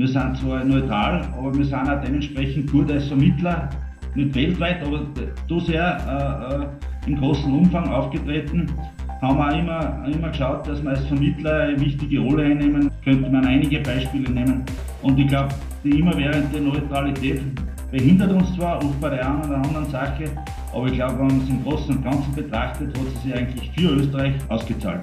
Wir sind zwar neutral, aber wir sind auch dementsprechend gut als Vermittler, nicht weltweit, aber so sehr äh, im großen Umfang aufgetreten. Haben wir auch immer, immer geschaut, dass wir als Vermittler eine wichtige Rolle einnehmen. Könnte man einige Beispiele nehmen. Und ich glaube, die immerwährende Neutralität behindert uns zwar oft bei der einen oder anderen Sache, aber ich glaube, wenn man es im Großen und Ganzen betrachtet, hat es sich eigentlich für Österreich ausgezahlt.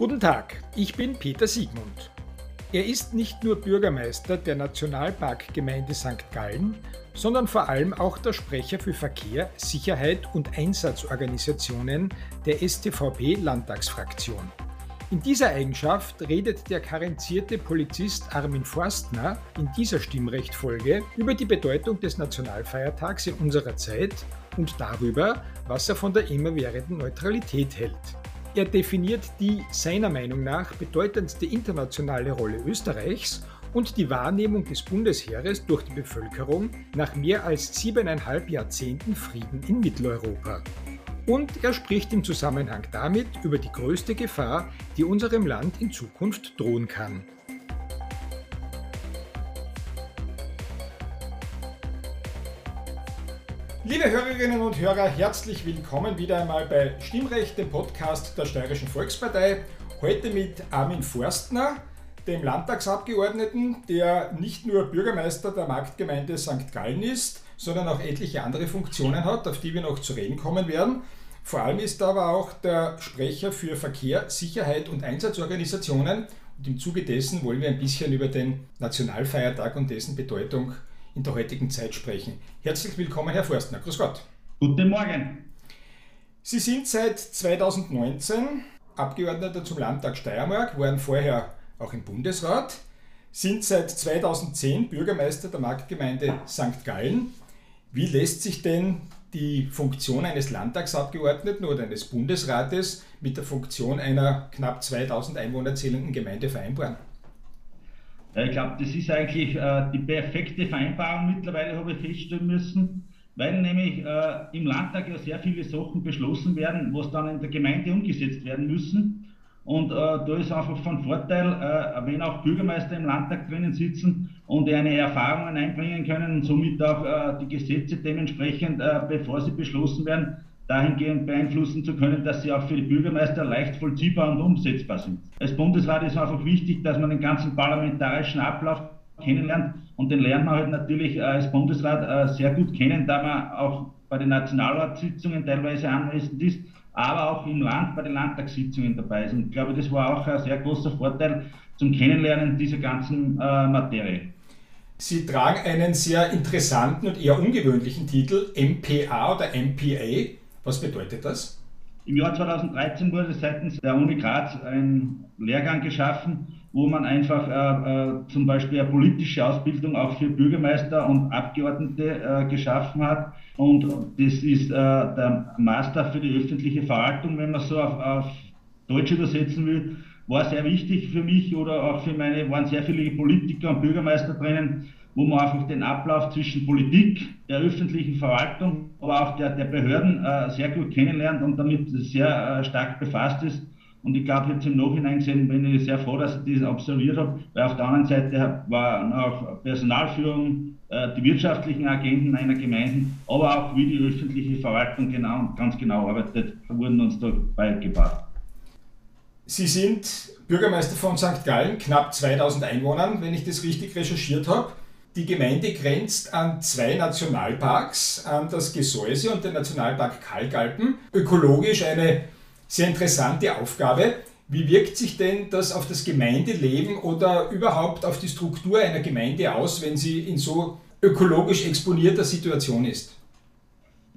Guten Tag, ich bin Peter Siegmund. Er ist nicht nur Bürgermeister der Nationalparkgemeinde St. Gallen, sondern vor allem auch der Sprecher für Verkehr, Sicherheit und Einsatzorganisationen der STVP-Landtagsfraktion. In dieser Eigenschaft redet der karenzierte Polizist Armin Forstner in dieser Stimmrechtfolge über die Bedeutung des Nationalfeiertags in unserer Zeit und darüber, was er von der immerwährenden Neutralität hält. Er definiert die seiner Meinung nach bedeutendste internationale Rolle Österreichs und die Wahrnehmung des Bundesheeres durch die Bevölkerung nach mehr als siebeneinhalb Jahrzehnten Frieden in Mitteleuropa. Und er spricht im Zusammenhang damit über die größte Gefahr, die unserem Land in Zukunft drohen kann. Liebe Hörerinnen und Hörer, herzlich willkommen wieder einmal bei Stimmrecht, dem Podcast der Steirischen Volkspartei. Heute mit Armin Forstner, dem Landtagsabgeordneten, der nicht nur Bürgermeister der Marktgemeinde St. Gallen ist, sondern auch etliche andere Funktionen hat, auf die wir noch zu reden kommen werden. Vor allem ist er aber auch der Sprecher für Verkehr, Sicherheit und Einsatzorganisationen. Und im Zuge dessen wollen wir ein bisschen über den Nationalfeiertag und dessen Bedeutung in der heutigen Zeit sprechen. Herzlich willkommen, Herr Forstner. Grüß Gott. Guten Morgen. Sie sind seit 2019 Abgeordneter zum Landtag Steiermark, waren vorher auch im Bundesrat, sind seit 2010 Bürgermeister der Marktgemeinde St. Gallen. Wie lässt sich denn die Funktion eines Landtagsabgeordneten oder eines Bundesrates mit der Funktion einer knapp 2000 Einwohner zählenden Gemeinde vereinbaren? Ich glaube, das ist eigentlich äh, die perfekte Vereinbarung mittlerweile, habe ich feststellen müssen, weil nämlich äh, im Landtag ja sehr viele Sachen beschlossen werden, was dann in der Gemeinde umgesetzt werden müssen. Und äh, da ist einfach von Vorteil, äh, wenn auch Bürgermeister im Landtag drinnen sitzen und eine Erfahrungen einbringen können und somit auch äh, die Gesetze dementsprechend, äh, bevor sie beschlossen werden, dahingehend beeinflussen zu können, dass sie auch für die Bürgermeister leicht vollziehbar und umsetzbar sind. Als Bundesrat ist einfach wichtig, dass man den ganzen parlamentarischen Ablauf kennenlernt und den lernt man halt natürlich äh, als Bundesrat äh, sehr gut kennen, da man auch bei den Nationalratssitzungen teilweise anwesend ist, aber auch im Land bei den Landtagssitzungen dabei ist. Und ich glaube, das war auch ein sehr großer Vorteil zum Kennenlernen dieser ganzen äh, Materie. Sie tragen einen sehr interessanten und eher ungewöhnlichen Titel, MPA oder MPA. Was bedeutet das? Im Jahr 2013 wurde seitens der Uni Graz ein Lehrgang geschaffen, wo man einfach äh, äh, zum Beispiel eine politische Ausbildung auch für Bürgermeister und Abgeordnete äh, geschaffen hat. Und das ist äh, der Master für die öffentliche Verwaltung, wenn man so auf, auf Deutsch übersetzen will, war sehr wichtig für mich oder auch für meine, waren sehr viele Politiker und Bürgermeister drinnen, wo man einfach den Ablauf zwischen Politik, der öffentlichen Verwaltung, aber auch der, der Behörden äh, sehr gut kennenlernt und damit sehr äh, stark befasst ist. Und ich glaube, jetzt im Nachhinein gesehen bin ich sehr froh, dass ich das absolviert habe, weil auf der anderen Seite war auch Personalführung, äh, die wirtschaftlichen Agenten einer Gemeinde, aber auch wie die öffentliche Verwaltung genau, ganz genau arbeitet, wurden uns da beigebracht. Sie sind Bürgermeister von St. Gallen, knapp 2000 Einwohnern, wenn ich das richtig recherchiert habe. Die Gemeinde grenzt an zwei Nationalparks, an das Gesäuse und den Nationalpark Kalkalpen. Ökologisch eine sehr interessante Aufgabe. Wie wirkt sich denn das auf das Gemeindeleben oder überhaupt auf die Struktur einer Gemeinde aus, wenn sie in so ökologisch exponierter Situation ist?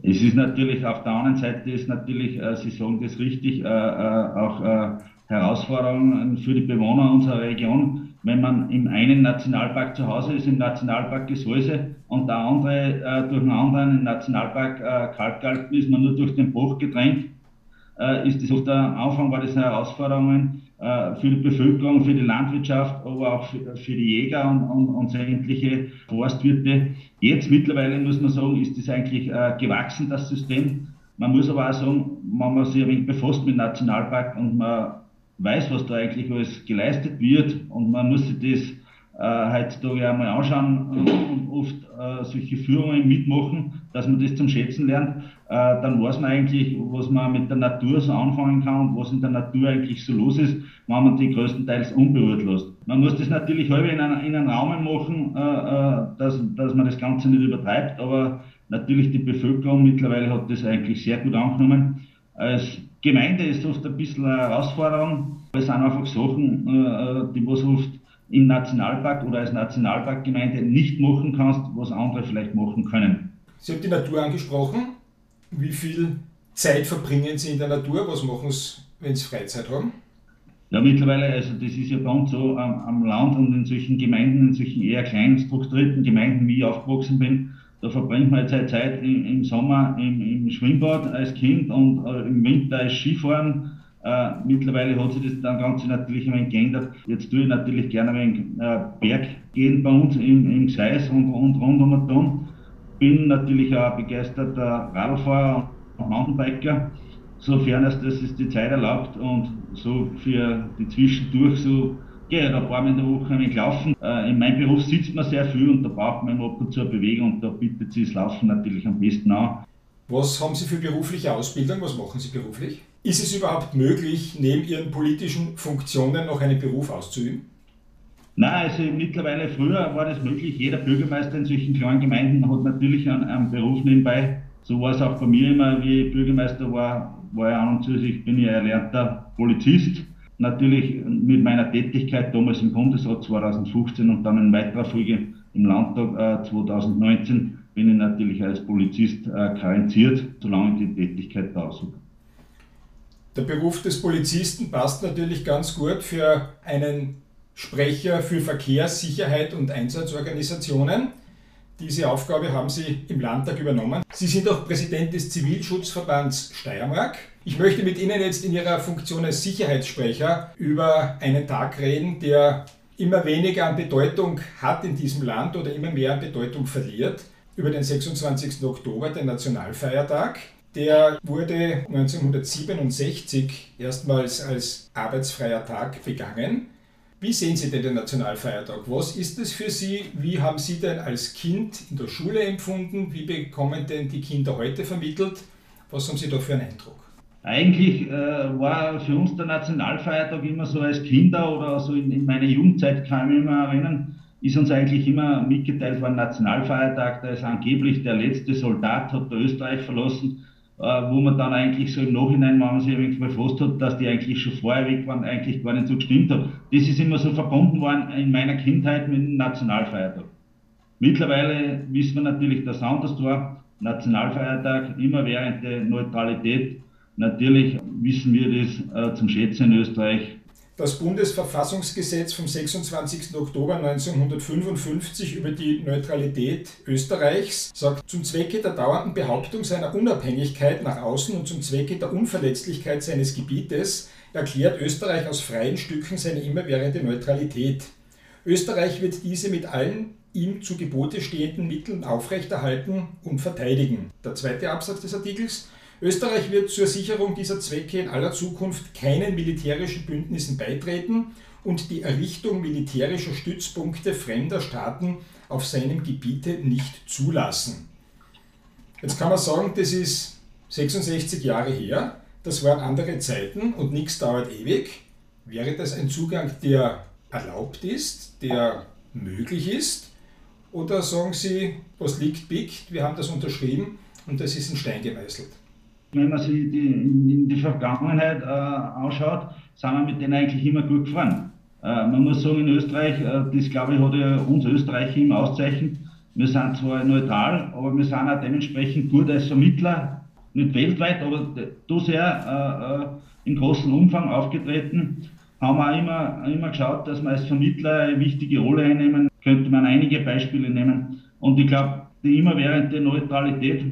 Es ist natürlich auf der anderen Seite ist natürlich, äh, Sie sagen das richtig, äh, äh, auch äh, Herausforderungen für die Bewohner unserer Region. Wenn man im einen Nationalpark zu Hause ist, im Nationalpark Gesäuse, und der andere äh, durch einen anderen im Nationalpark äh, Kalkalpen ist man nur durch den Bruch gedrängt, äh, ist das auf der Anfang war das Herausforderungen äh, für die Bevölkerung, für die Landwirtschaft, aber auch für, für die Jäger und, und, und sämtliche Forstwirte. Jetzt mittlerweile muss man sagen, ist das eigentlich äh, gewachsen, das System. Man muss aber auch sagen, wenn man sich ein wenig befasst mit Nationalpark und man weiß, was da eigentlich alles geleistet wird und man muss sich das äh, heutzutage einmal anschauen und oft äh, solche Führungen mitmachen, dass man das zum Schätzen lernt, äh, dann weiß man eigentlich, was man mit der Natur so anfangen kann und was in der Natur eigentlich so los ist, wenn man die größtenteils unberührt lässt. Man muss das natürlich halb in, einen, in einen Rahmen machen, äh, äh, dass, dass man das Ganze nicht übertreibt, aber natürlich die Bevölkerung mittlerweile hat das eigentlich sehr gut angenommen. Als Gemeinde ist oft ein bisschen eine Herausforderung. Es sind einfach Sachen, äh, die was oft im Nationalpark oder als Nationalparkgemeinde nicht machen kannst, was andere vielleicht machen können. Sie haben die Natur angesprochen. Wie viel Zeit verbringen Sie in der Natur? Was machen Sie, wenn Sie Freizeit haben? Ja, mittlerweile, also das ist ja bei uns so am, am Land und in solchen Gemeinden, in solchen eher klein strukturierten Gemeinden, wie ich aufgewachsen bin, da verbringt man jetzt halt Zeit im, im Sommer im, im, Schwimmbad als Kind und äh, im Winter als Skifahren äh, mittlerweile hat sich das dann Ganze natürlich ein wenig geändert. Jetzt tue ich natürlich gerne ein wenig äh, Berg gehen bei uns im, im Gseis und, und rund um den Bin natürlich auch begeisterter Radlfahrer und Mountainbiker, sofern es das ist die Zeit erlaubt und so für die Zwischendurch so gehe ich ein paar Mal in der Woche ein wenig laufen. Äh, in meinem Beruf sitzt man sehr viel und da braucht man ab und zu eine Bewegung und da bietet sich das Laufen natürlich am besten an. Was haben Sie für berufliche Ausbildung? Was machen Sie beruflich? Ist es überhaupt möglich, neben Ihren politischen Funktionen noch einen Beruf auszuüben? Nein, also mittlerweile früher war das möglich. Jeder Bürgermeister in solchen kleinen Gemeinden hat natürlich einen, einen Beruf nebenbei. So war es auch bei mir immer, wie ich Bürgermeister war, war ich an und zu bin ich ein erlernter Polizist. Natürlich mit meiner Tätigkeit damals im Bundesrat 2015 und dann in weiterer Folge im Landtag äh, 2019 bin ich natürlich als Polizist äh, karenziert, solange die Tätigkeit da ist. Der Beruf des Polizisten passt natürlich ganz gut für einen Sprecher für Verkehr, Sicherheit und Einsatzorganisationen. Diese Aufgabe haben Sie im Landtag übernommen. Sie sind auch Präsident des Zivilschutzverbands Steiermark. Ich möchte mit Ihnen jetzt in Ihrer Funktion als Sicherheitssprecher über einen Tag reden, der immer weniger an Bedeutung hat in diesem Land oder immer mehr an Bedeutung verliert. Über den 26. Oktober, den Nationalfeiertag. Der wurde 1967 erstmals als arbeitsfreier Tag begangen. Wie sehen Sie denn den Nationalfeiertag? Was ist es für Sie? Wie haben Sie denn als Kind in der Schule empfunden? Wie bekommen denn die Kinder heute vermittelt? Was haben Sie da für einen Eindruck? Eigentlich äh, war für uns der Nationalfeiertag immer so als Kinder oder so in, in meiner Jugendzeit, kann ich mich immer erinnern, ist uns eigentlich immer mitgeteilt worden, Nationalfeiertag, da ist angeblich der letzte Soldat, hat der Österreich verlassen wo man dann eigentlich so im Nachhinein, wenn man sich wenig befasst hat, dass die eigentlich schon vorher weg waren, eigentlich gar nicht so gestimmt hat. Das ist immer so verbunden worden in meiner Kindheit mit dem Nationalfeiertag. Mittlerweile wissen wir natürlich, dass anders war. Nationalfeiertag immer während der Neutralität. Natürlich wissen wir das äh, zum Schätzen in Österreich das Bundesverfassungsgesetz vom 26. Oktober 1955 über die Neutralität Österreichs sagt, zum Zwecke der dauernden Behauptung seiner Unabhängigkeit nach außen und zum Zwecke der Unverletzlichkeit seines Gebietes erklärt Österreich aus freien Stücken seine immerwährende Neutralität. Österreich wird diese mit allen ihm zu Gebote stehenden Mitteln aufrechterhalten und verteidigen. Der zweite Absatz des Artikels Österreich wird zur Sicherung dieser Zwecke in aller Zukunft keinen militärischen Bündnissen beitreten und die Errichtung militärischer Stützpunkte fremder Staaten auf seinem Gebiete nicht zulassen. Jetzt kann man sagen, das ist 66 Jahre her, das waren andere Zeiten und nichts dauert ewig. Wäre das ein Zugang, der erlaubt ist, der möglich ist? Oder sagen Sie, was liegt, biegt, wir haben das unterschrieben und das ist in Stein gemeißelt? Wenn man sich die, in die Vergangenheit äh, anschaut, sind wir mit denen eigentlich immer gut gefahren. Äh, man muss sagen, in Österreich, äh, das glaube ich, hat ja uns Österreicher immer auszeichnet. Wir sind zwar neutral, aber wir sind auch dementsprechend gut als Vermittler, nicht weltweit, aber da sehr äh, im großen Umfang aufgetreten. Haben wir immer, immer geschaut, dass wir als Vermittler eine wichtige Rolle einnehmen. Könnte man einige Beispiele nehmen. Und ich glaube, die immerwährende Neutralität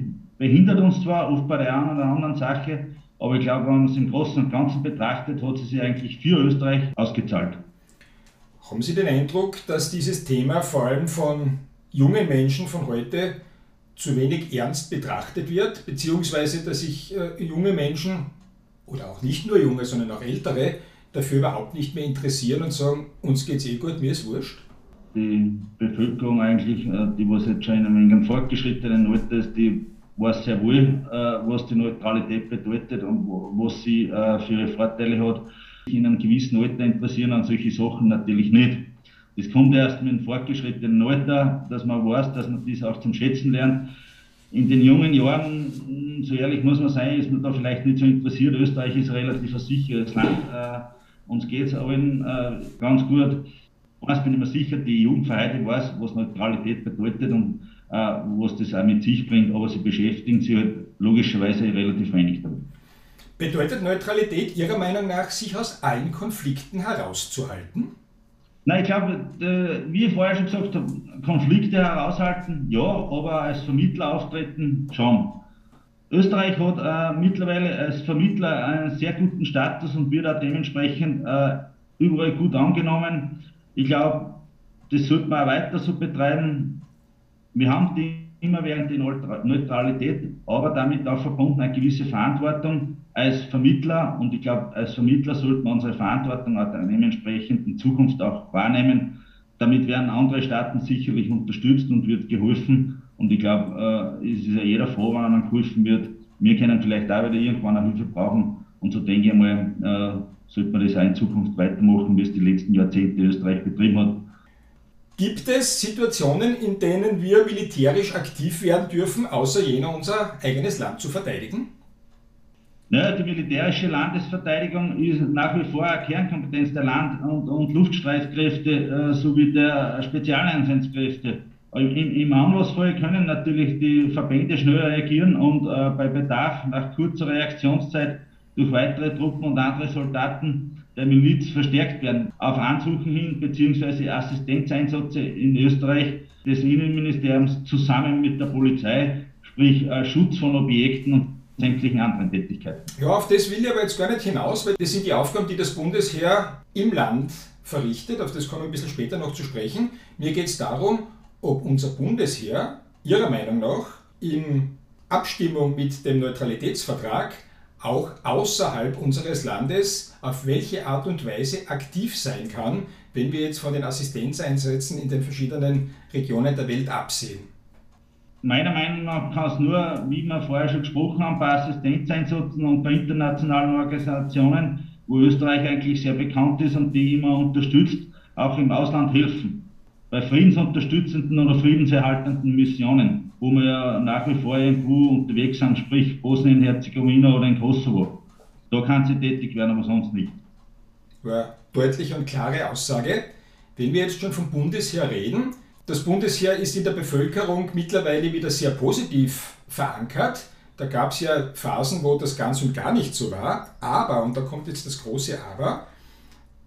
behindert uns zwar oft bei der einen oder anderen Sache, aber ich glaube, wenn man es im Großen und Ganzen betrachtet, hat sie sich eigentlich für Österreich ausgezahlt. Haben Sie den Eindruck, dass dieses Thema vor allem von jungen Menschen von heute zu wenig ernst betrachtet wird, beziehungsweise dass sich äh, junge Menschen oder auch nicht nur junge, sondern auch ältere dafür überhaupt nicht mehr interessieren und sagen, uns geht's eh gut, mir ist wurscht? Die Bevölkerung eigentlich, äh, die was jetzt schon in einem fortgeschrittenen Alter ist, die weiß sehr wohl, äh, was die Neutralität bedeutet und was sie äh, für ihre Vorteile hat. In einem gewissen Alter interessieren an solche Sachen natürlich nicht. Das kommt erst mit dem fortgeschrittenen Alter, dass man weiß, dass man das auch zum Schätzen lernt. In den jungen Jahren, so ehrlich muss man sein, ist man da vielleicht nicht so interessiert. Österreich ist ein relativ sicheres Land. Äh, uns geht es allen äh, ganz gut. Eins bin ich mir sicher, die Jugend von heute weiß, was Neutralität bedeutet und was das auch mit sich bringt, aber sie beschäftigen sich halt logischerweise relativ wenig damit. Bedeutet Neutralität Ihrer Meinung nach, sich aus allen Konflikten herauszuhalten? Nein, ich glaube, wie ich vorher schon gesagt habe, Konflikte heraushalten, ja, aber als Vermittler auftreten schon. Österreich hat äh, mittlerweile als Vermittler einen sehr guten Status und wird auch dementsprechend äh, überall gut angenommen. Ich glaube, das sollte man auch weiter so betreiben. Wir haben die immerwährend die Neutralität, aber damit auch verbunden eine gewisse Verantwortung als Vermittler und ich glaube, als Vermittler sollten wir unsere Verantwortung auch dementsprechend in Zukunft auch wahrnehmen. Damit werden andere Staaten sicherlich unterstützt und wird geholfen. Und ich glaube, äh, es ist ja jeder froh, wenn einem geholfen wird. Wir können vielleicht auch wieder irgendwann eine Hilfe brauchen. Und so denke ich mal, äh, sollte man das auch in Zukunft weitermachen, wie es die letzten Jahrzehnte Österreich betrieben hat. Gibt es Situationen, in denen wir militärisch aktiv werden dürfen, außer jener unser eigenes Land zu verteidigen? Ja, die militärische Landesverteidigung ist nach wie vor eine Kernkompetenz der Land- und, und Luftstreitkräfte äh, sowie der Spezialeinsatzkräfte. Im, Im Anlassfall können natürlich die Verbände schnell reagieren und äh, bei Bedarf nach kurzer Reaktionszeit durch weitere Truppen und andere Soldaten der Miliz verstärkt werden. Auf Ansuchen hin bzw. Assistenzeinsätze in Österreich des Innenministeriums zusammen mit der Polizei, sprich äh, Schutz von Objekten und sämtlichen anderen Tätigkeiten. Ja, auf das will ich aber jetzt gar nicht hinaus, weil das sind die Aufgaben, die das Bundesheer im Land verrichtet. Auf das kommen wir ein bisschen später noch zu sprechen. Mir geht es darum, ob unser Bundesheer Ihrer Meinung nach in Abstimmung mit dem Neutralitätsvertrag auch außerhalb unseres Landes auf welche Art und Weise aktiv sein kann, wenn wir jetzt von den Assistenzeinsätzen in den verschiedenen Regionen der Welt absehen. Meiner Meinung nach kann es nur, wie wir vorher schon gesprochen haben, bei Assistenzeinsätzen und bei internationalen Organisationen, wo Österreich eigentlich sehr bekannt ist und die immer unterstützt, auch im Ausland helfen. Bei friedensunterstützenden oder friedenserhaltenden Missionen wo wir ja nach wie vor irgendwo unterwegs sind, sprich Bosnien-Herzegowina oder in Kosovo. Da kann sie tätig werden, aber sonst nicht. Ja, deutliche und klare Aussage. Wenn wir jetzt schon vom Bundesheer reden, das Bundesheer ist in der Bevölkerung mittlerweile wieder sehr positiv verankert. Da gab es ja Phasen, wo das ganz und gar nicht so war. Aber, und da kommt jetzt das große Aber,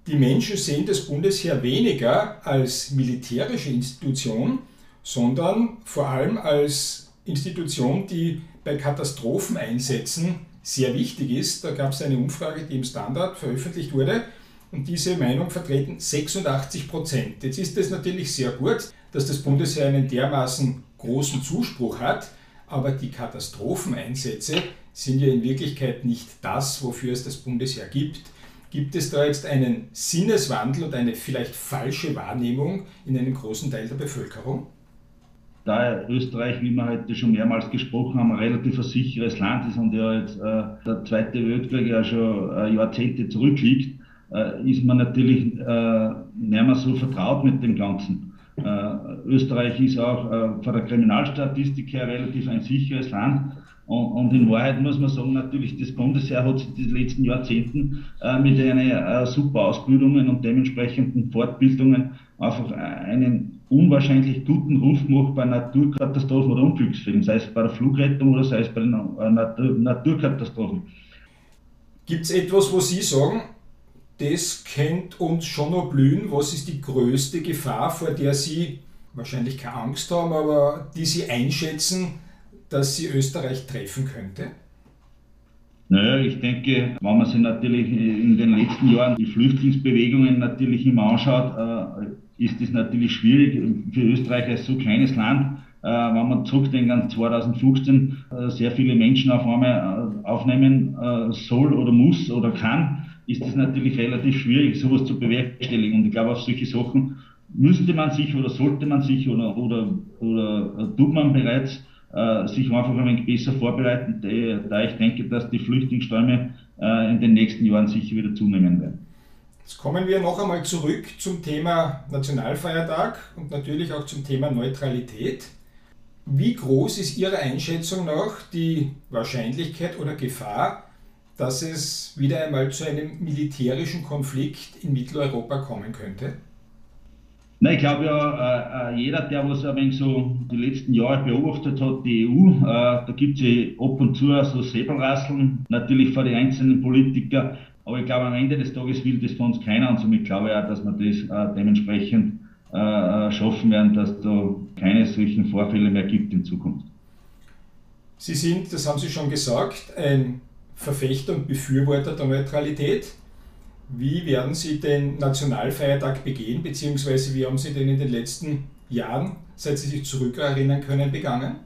die Menschen sehen das Bundesheer weniger als militärische Institution, sondern vor allem als Institution, die bei Katastropheneinsätzen sehr wichtig ist. Da gab es eine Umfrage, die im Standard veröffentlicht wurde und diese Meinung vertreten 86 Prozent. Jetzt ist es natürlich sehr gut, dass das Bundesheer einen dermaßen großen Zuspruch hat, aber die Katastropheneinsätze sind ja in Wirklichkeit nicht das, wofür es das Bundesheer gibt. Gibt es da jetzt einen Sinneswandel und eine vielleicht falsche Wahrnehmung in einem großen Teil der Bevölkerung? Da Österreich, wie wir heute schon mehrmals gesprochen haben, ein relativ sicheres Land ist und ja jetzt äh, der Zweite Weltkrieg ja schon äh, Jahrzehnte zurückliegt, äh, ist man natürlich äh, nicht mehr so vertraut mit dem Ganzen. Äh, Österreich ist auch äh, von der Kriminalstatistik her relativ ein sicheres Land. Und, und, in Wahrheit muss man sagen, natürlich, das Bundesheer hat sich in den letzten Jahrzehnten äh, mit einer super Ausbildungen und dementsprechenden Fortbildungen einfach einen unwahrscheinlich guten Ruf gemacht bei Naturkatastrophen oder Unglücksfällen, sei es bei der Flugrettung oder sei es bei den äh, Natur Naturkatastrophen. Gibt es etwas, wo Sie sagen, das kennt uns schon noch blühen? Was ist die größte Gefahr, vor der Sie wahrscheinlich keine Angst haben, aber die Sie einschätzen, dass sie Österreich treffen könnte? Naja, ich denke, wenn man sich natürlich in den letzten Jahren die Flüchtlingsbewegungen natürlich immer anschaut, äh, ist es natürlich schwierig für Österreich als so kleines Land, äh, wenn man zurückdenkt an 2015, äh, sehr viele Menschen auf einmal aufnehmen soll oder muss oder kann, ist es natürlich relativ schwierig, sowas zu bewerkstelligen. Und ich glaube, auf solche Sachen müsste man sich oder sollte man sich oder, oder, oder tut man bereits äh, sich einfach ein wenig besser vorbereiten, da ich denke, dass die Flüchtlingsströme äh, in den nächsten Jahren sicher wieder zunehmen werden. Jetzt kommen wir noch einmal zurück zum Thema Nationalfeiertag und natürlich auch zum Thema Neutralität. Wie groß ist Ihrer Einschätzung nach die Wahrscheinlichkeit oder Gefahr, dass es wieder einmal zu einem militärischen Konflikt in Mitteleuropa kommen könnte? Nein, ich glaube ja, äh, äh, jeder, der was ein wenig so die letzten Jahre beobachtet hat, die EU, äh, da gibt es ja ab und zu so Säbelrasseln, natürlich vor den einzelnen Politikern. Aber ich glaube, am Ende des Tages will das von uns keiner und somit glaube ich auch, dass wir das äh, dementsprechend äh, schaffen werden, dass da keine solchen Vorfälle mehr gibt in Zukunft. Sie sind, das haben Sie schon gesagt, ein Verfechter und Befürworter der Neutralität. Wie werden Sie den Nationalfeiertag begehen, beziehungsweise wie haben Sie den in den letzten Jahren, seit Sie sich zurückerinnern können, begangen?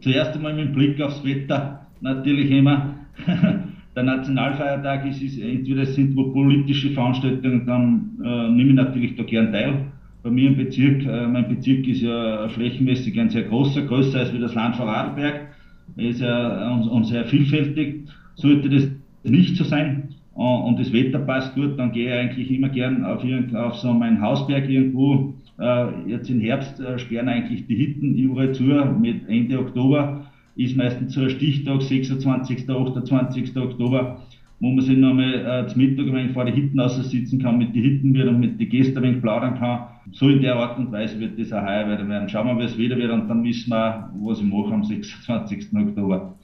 Zuerst einmal mit Blick aufs Wetter natürlich immer. Der Nationalfeiertag ist, ist entweder sind wo politische Veranstaltungen, dann äh, nehme ich natürlich da gern teil. Bei mir im Bezirk, äh, mein Bezirk ist ja flächenmäßig ein sehr großer, größer als wie das Land Vorarlberg. Er ist ja und, und sehr vielfältig. Sollte das nicht so sein, äh, und das Wetter passt gut, dann gehe ich eigentlich immer gern auf, auf so meinen Hausberg irgendwo. Äh, jetzt im Herbst äh, sperren eigentlich die Hitten überall zu. Mit Ende Oktober ist meistens so ein Stichtag, 26. 28. Oktober, wo man sich nochmal äh, zum Mittag ein vor die Hitten aussitzen kann, mit den Hitten wird und mit den Gästen ein wenig plaudern kann. So in der Art und Weise wird das auch heuer werden. Schauen wir, wie es wieder wird und dann wissen wir, was ich mache am 26. Oktober.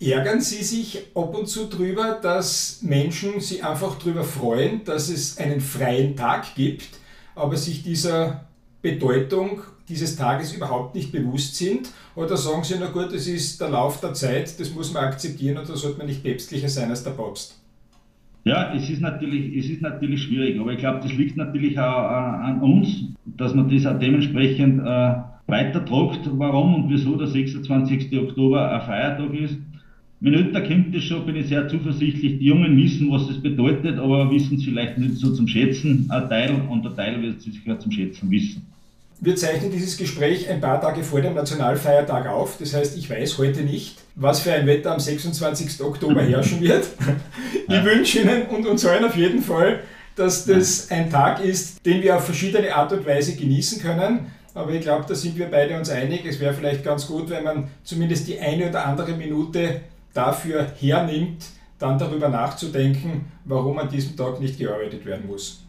Ärgern Sie sich ab und zu drüber, dass Menschen sich einfach darüber freuen, dass es einen freien Tag gibt, aber sich dieser Bedeutung dieses Tages überhaupt nicht bewusst sind? Oder sagen Sie, na gut, es ist der Lauf der Zeit, das muss man akzeptieren und da sollte man nicht päpstlicher sein als der Papst? Ja, es ist natürlich, es ist natürlich schwierig, aber ich glaube, das liegt natürlich auch an uns, dass man das auch dementsprechend äh, weitertragt, warum und wieso der 26. Oktober ein Feiertag ist. Wenn öfter kommt das schon, bin ich sehr zuversichtlich. Die Jungen wissen, was das bedeutet, aber wissen es vielleicht nicht so zum Schätzen. Ein Teil und der Teil wird es sicher zum Schätzen wissen. Wir zeichnen dieses Gespräch ein paar Tage vor dem Nationalfeiertag auf. Das heißt, ich weiß heute nicht, was für ein Wetter am 26. Oktober herrschen wird. Ich ja. wünsche Ihnen und uns allen auf jeden Fall, dass das ein Tag ist, den wir auf verschiedene Art und Weise genießen können. Aber ich glaube, da sind wir beide uns einig. Es wäre vielleicht ganz gut, wenn man zumindest die eine oder andere Minute dafür hernimmt, dann darüber nachzudenken, warum an diesem Tag nicht gearbeitet werden muss.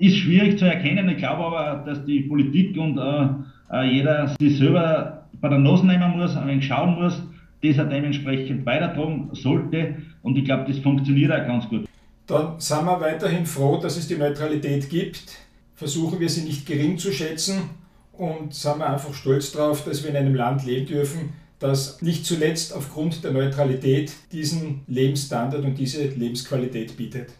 Ist schwierig zu erkennen. Ich glaube aber, dass die Politik und äh, äh jeder sich selber bei der Nase nehmen muss, ein wenig schauen muss, das er dementsprechend weitertragen sollte. Und ich glaube, das funktioniert auch ganz gut. Dann sind wir weiterhin froh, dass es die Neutralität gibt. Versuchen wir sie nicht gering zu schätzen und sind wir einfach stolz darauf, dass wir in einem Land leben dürfen, das nicht zuletzt aufgrund der Neutralität diesen Lebensstandard und diese Lebensqualität bietet.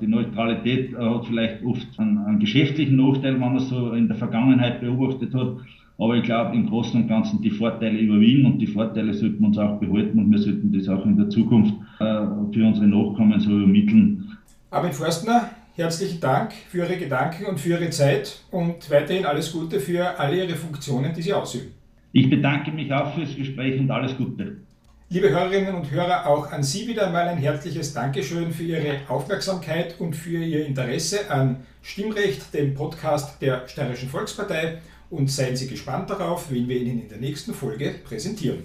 Die Neutralität hat vielleicht oft einen, einen geschäftlichen Nachteil, wenn man es so in der Vergangenheit beobachtet hat. Aber ich glaube, im Großen und Ganzen die Vorteile überwiegen und die Vorteile sollten wir uns auch behalten und wir sollten das auch in der Zukunft äh, für unsere Nachkommen so übermitteln. Armin Forstner, herzlichen Dank für Ihre Gedanken und für Ihre Zeit und weiterhin alles Gute für alle Ihre Funktionen, die Sie ausüben. Ich bedanke mich auch fürs Gespräch und alles Gute. Liebe Hörerinnen und Hörer, auch an Sie wieder einmal ein herzliches Dankeschön für Ihre Aufmerksamkeit und für Ihr Interesse an Stimmrecht, dem Podcast der Steirischen Volkspartei. Und seien Sie gespannt darauf, wen wir Ihnen in der nächsten Folge präsentieren.